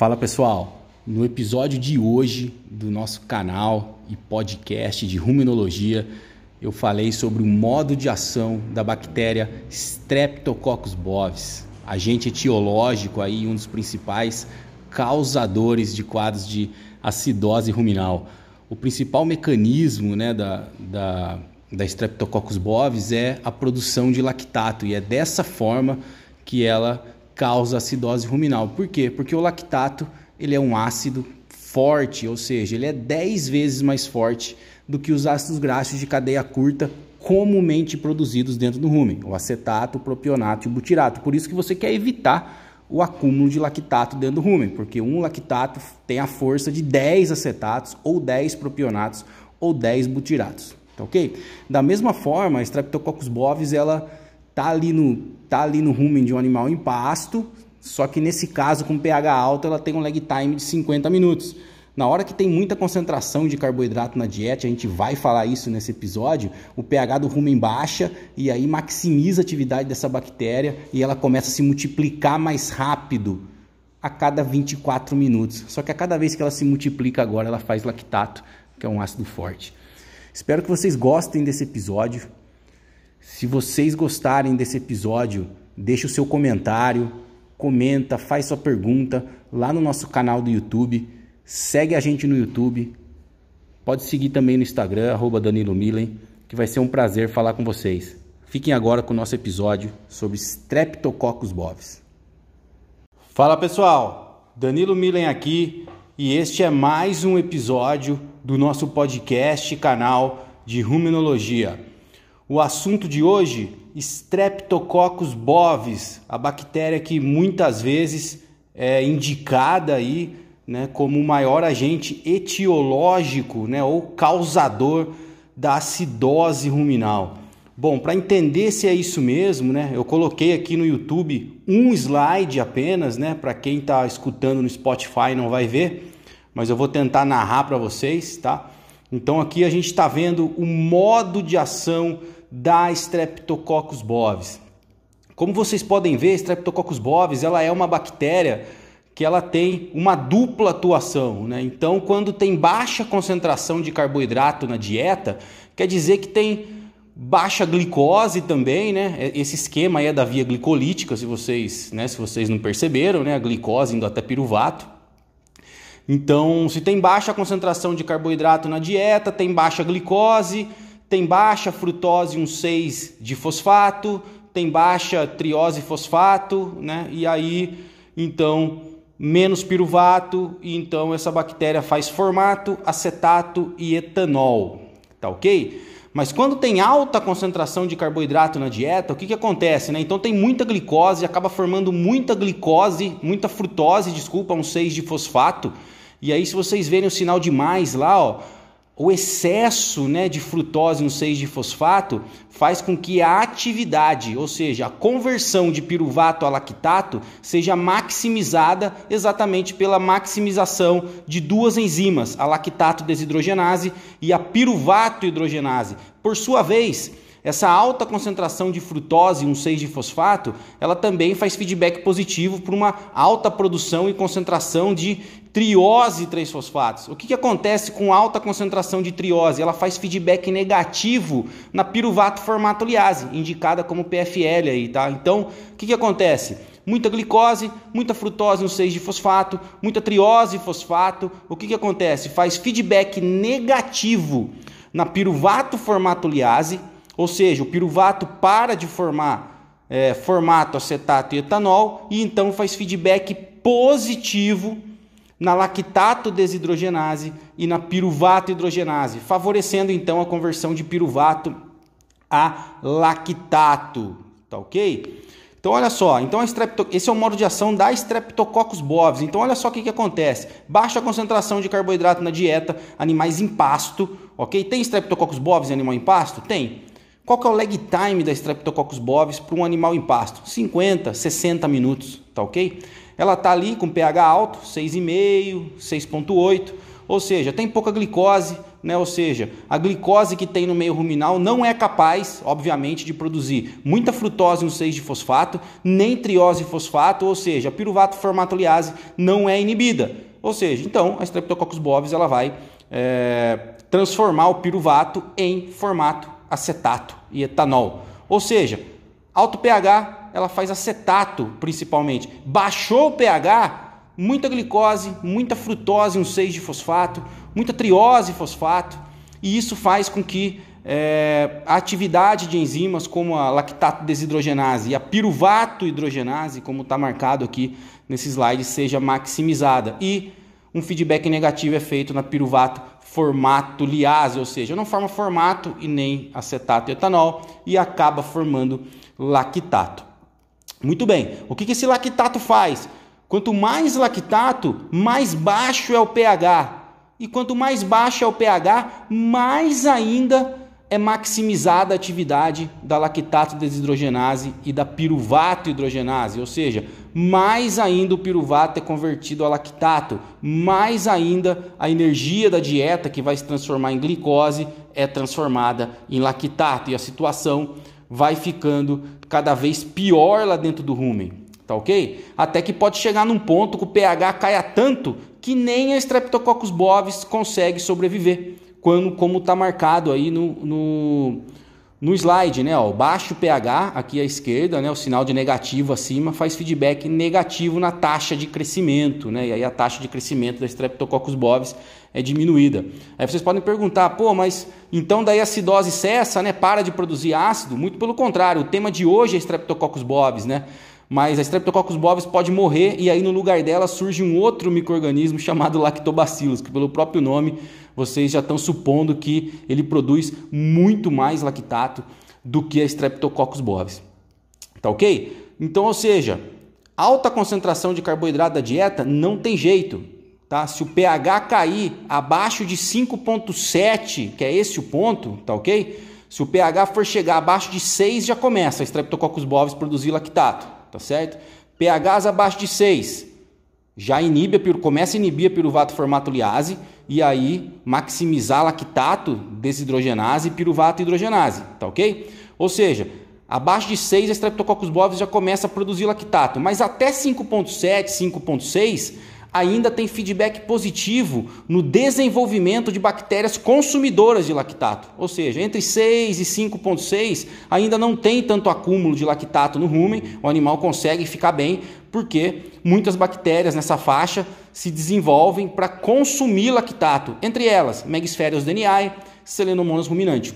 Fala pessoal, no episódio de hoje do nosso canal e podcast de ruminologia, eu falei sobre o modo de ação da bactéria Streptococcus bovis, agente etiológico aí, um dos principais causadores de quadros de acidose ruminal. O principal mecanismo né, da, da, da Streptococcus bovis é a produção de lactato e é dessa forma que ela causa acidose ruminal. Por quê? Porque o lactato ele é um ácido forte, ou seja, ele é 10 vezes mais forte do que os ácidos graxos de cadeia curta comumente produzidos dentro do rumen, o acetato, o propionato e o butirato. Por isso que você quer evitar o acúmulo de lactato dentro do rumen, porque um lactato tem a força de 10 acetatos ou 10 propionatos ou 10 butiratos, tá OK? Da mesma forma, a Streptococcus bovis ela tá ali no tá ali no rumen de um animal em pasto, só que nesse caso com pH alto ela tem um lag time de 50 minutos. Na hora que tem muita concentração de carboidrato na dieta, a gente vai falar isso nesse episódio, o pH do rumen baixa e aí maximiza a atividade dessa bactéria e ela começa a se multiplicar mais rápido a cada 24 minutos. Só que a cada vez que ela se multiplica agora, ela faz lactato, que é um ácido forte. Espero que vocês gostem desse episódio. Se vocês gostarem desse episódio, deixe o seu comentário, comenta, faz sua pergunta lá no nosso canal do YouTube. Segue a gente no YouTube. Pode seguir também no Instagram, arroba Danilo Milen, que vai ser um prazer falar com vocês. Fiquem agora com o nosso episódio sobre Streptococcus bovis. Fala pessoal, Danilo Milen aqui e este é mais um episódio do nosso podcast canal de Ruminologia. O assunto de hoje, Streptococcus bovis, a bactéria que muitas vezes é indicada aí, né, como o maior agente etiológico, né, ou causador da acidose ruminal. Bom, para entender se é isso mesmo, né, eu coloquei aqui no YouTube um slide apenas, né, para quem está escutando no Spotify não vai ver, mas eu vou tentar narrar para vocês, tá? Então aqui a gente está vendo o modo de ação da Streptococcus bovis. Como vocês podem ver, Streptococcus bovis ela é uma bactéria que ela tem uma dupla atuação. Né? Então, quando tem baixa concentração de carboidrato na dieta, quer dizer que tem baixa glicose também, né? É, esse esquema aí é da via glicolítica, se vocês, né, se vocês não perceberam, né? A glicose indo até piruvato. Então, se tem baixa concentração de carboidrato na dieta, tem baixa glicose, tem baixa frutose 1,6 de fosfato, tem baixa triose fosfato, né? E aí, então, menos piruvato, e então essa bactéria faz formato, acetato e etanol, tá ok? Mas quando tem alta concentração de carboidrato na dieta, o que, que acontece? Né? Então tem muita glicose, acaba formando muita glicose, muita frutose, desculpa, um 6 de fosfato. E aí, se vocês verem o sinal de mais lá, ó, o excesso né, de frutose no 6 de fosfato faz com que a atividade, ou seja, a conversão de piruvato a lactato, seja maximizada exatamente pela maximização de duas enzimas, a lactato desidrogenase e a piruvato hidrogenase. Por sua vez, essa alta concentração de frutose, um 6 de fosfato, ela também faz feedback positivo para uma alta produção e concentração de triose 3-fosfatos. O que, que acontece com alta concentração de triose? Ela faz feedback negativo na piruvato formatoliase, indicada como PFL aí, tá? Então, o que, que acontece? Muita glicose, muita frutose no 6 de fosfato, muita triose fosfato. O que, que acontece? Faz feedback negativo na piruvato formatoliase ou seja, o piruvato para de formar é, formato acetato e etanol e então faz feedback positivo na lactato desidrogenase e na piruvato hidrogenase, favorecendo então a conversão de piruvato a lactato, tá ok? Então olha só, então esse é o modo de ação da Streptococcus bovis. Então olha só o que, que acontece: baixa concentração de carboidrato na dieta, animais em pasto, ok? Tem Streptococcus bovis em animal em pasto? Tem. Qual que é o lag time da Streptococcus bovis para um animal em pasto? 50, 60 minutos, tá ok? Ela tá ali com pH alto, 6,5, 6,8, ou seja, tem pouca glicose, né? ou seja, a glicose que tem no meio ruminal não é capaz, obviamente, de produzir muita frutose no 6-fosfato, nem triose fosfato, ou seja, a piruvato formatoliase não é inibida. Ou seja, então a Streptococcus bovis ela vai é, transformar o piruvato em formato acetato e etanol. Ou seja, alto pH, ela faz acetato principalmente. Baixou o pH, muita glicose, muita frutose, um 6 de fosfato, muita triose fosfato, e isso faz com que é, a atividade de enzimas como a lactato desidrogenase e a piruvato hidrogenase, como está marcado aqui nesse slide, seja maximizada. E um feedback negativo é feito na piruvato formato liase, ou seja, não forma formato e nem acetato e etanol e acaba formando lactato. Muito bem, o que, esse lactato faz? Quanto mais lactato, mais baixo é o pH. E quanto mais baixo é o pH, mais ainda é maximizada a atividade da lactato desidrogenase e da piruvato hidrogenase, ou seja, mais ainda o piruvato é convertido a lactato, mais ainda a energia da dieta que vai se transformar em glicose é transformada em lactato e a situação vai ficando cada vez pior lá dentro do rumen, tá ok? Até que pode chegar num ponto que o pH caia tanto que nem a Streptococcus bovis consegue sobreviver quando, como está marcado aí no, no, no slide, né? Ó, baixo pH aqui à esquerda, né? O sinal de negativo acima faz feedback negativo na taxa de crescimento, né? E aí a taxa de crescimento da Streptococcus bovis é diminuída. Aí vocês podem perguntar, pô, mas então daí a acidose cessa, né? Para de produzir ácido? Muito pelo contrário, o tema de hoje é Streptococcus bovis, né? Mas a Streptococcus bovis pode morrer e aí no lugar dela surge um outro microorganismo chamado Lactobacillus, que pelo próprio nome vocês já estão supondo que ele produz muito mais lactato do que a Streptococcus bovis. Tá ok? Então, ou seja, alta concentração de carboidrato da dieta não tem jeito. Tá? Se o pH cair abaixo de 5,7, que é esse o ponto, tá ok? Se o pH for chegar abaixo de 6, já começa a Streptococcus bovis produzir lactato tá certo? pHs abaixo de 6 já inibe, começa a inibir a piruvato formatoliase e aí maximizar lactato, desidrogenase e piruvato hidrogenase, tá ok? Ou seja, abaixo de 6 a Streptococcus bovis já começa a produzir lactato, mas até 5.7, 5.6 ainda tem feedback positivo no desenvolvimento de bactérias consumidoras de lactato. Ou seja, entre 6 e 5,6 ainda não tem tanto acúmulo de lactato no rumen, o animal consegue ficar bem, porque muitas bactérias nessa faixa se desenvolvem para consumir lactato, entre elas Megaspherios dni, Selenomonas ruminante.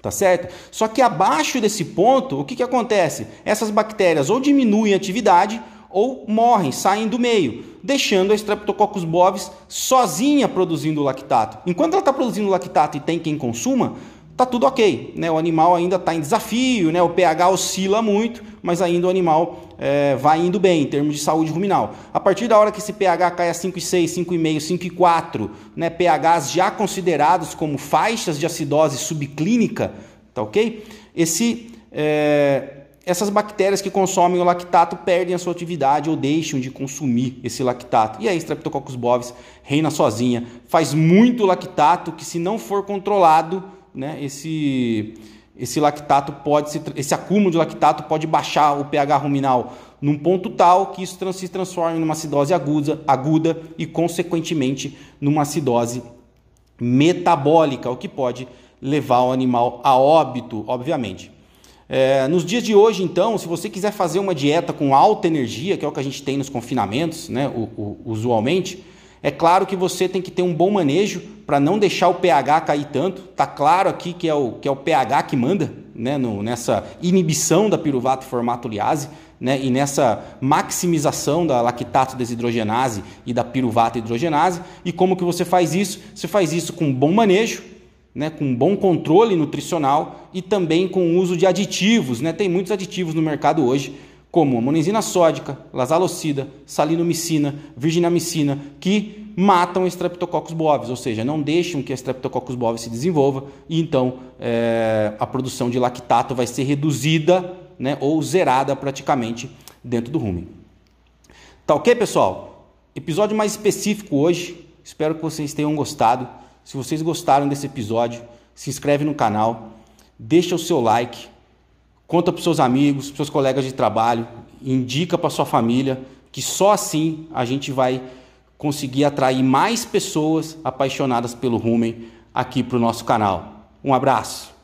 Tá certo? Só que abaixo desse ponto, o que, que acontece? Essas bactérias ou diminuem a atividade ou morrem, saem do meio, deixando a Streptococcus bovis sozinha produzindo lactato. Enquanto ela está produzindo lactato e tem quem consuma, tá tudo ok. Né? O animal ainda está em desafio, né? o pH oscila muito, mas ainda o animal é, vai indo bem em termos de saúde ruminal. A partir da hora que esse pH cai a 5,6, 5,5, 5,4, né? pHs já considerados como faixas de acidose subclínica, tá ok? Esse é, essas bactérias que consomem o lactato perdem a sua atividade ou deixam de consumir esse lactato. E aí, Streptococcus bovis reina sozinha, faz muito lactato que, se não for controlado, né, esse, esse lactato pode se, esse acúmulo de lactato pode baixar o pH ruminal num ponto tal que isso se transforme numa acidose aguda, aguda e, consequentemente, numa acidose metabólica, o que pode levar o animal a óbito, obviamente. É, nos dias de hoje, então, se você quiser fazer uma dieta com alta energia, que é o que a gente tem nos confinamentos, né, o, o, usualmente, é claro que você tem que ter um bom manejo para não deixar o pH cair tanto. Tá claro aqui que é o, que é o pH que manda né, no, nessa inibição da piruvato formatoliase né, e nessa maximização da lactato desidrogenase e da piruvato hidrogenase. E como que você faz isso? Você faz isso com um bom manejo, né, com bom controle nutricional e também com o uso de aditivos. Né? Tem muitos aditivos no mercado hoje, como amonesina sódica, lasalocida, salinomicina, virginamicina, que matam a Streptococcus bovis, ou seja, não deixam que a Streptococcus bovis se desenvolva e então é, a produção de lactato vai ser reduzida né, ou zerada praticamente dentro do rumen. Tá ok, pessoal? Episódio mais específico hoje Espero que vocês tenham gostado. Se vocês gostaram desse episódio, se inscreve no canal, deixa o seu like, conta para seus amigos, seus colegas de trabalho, indica para sua família, que só assim a gente vai conseguir atrair mais pessoas apaixonadas pelo rumen aqui para o nosso canal. Um abraço!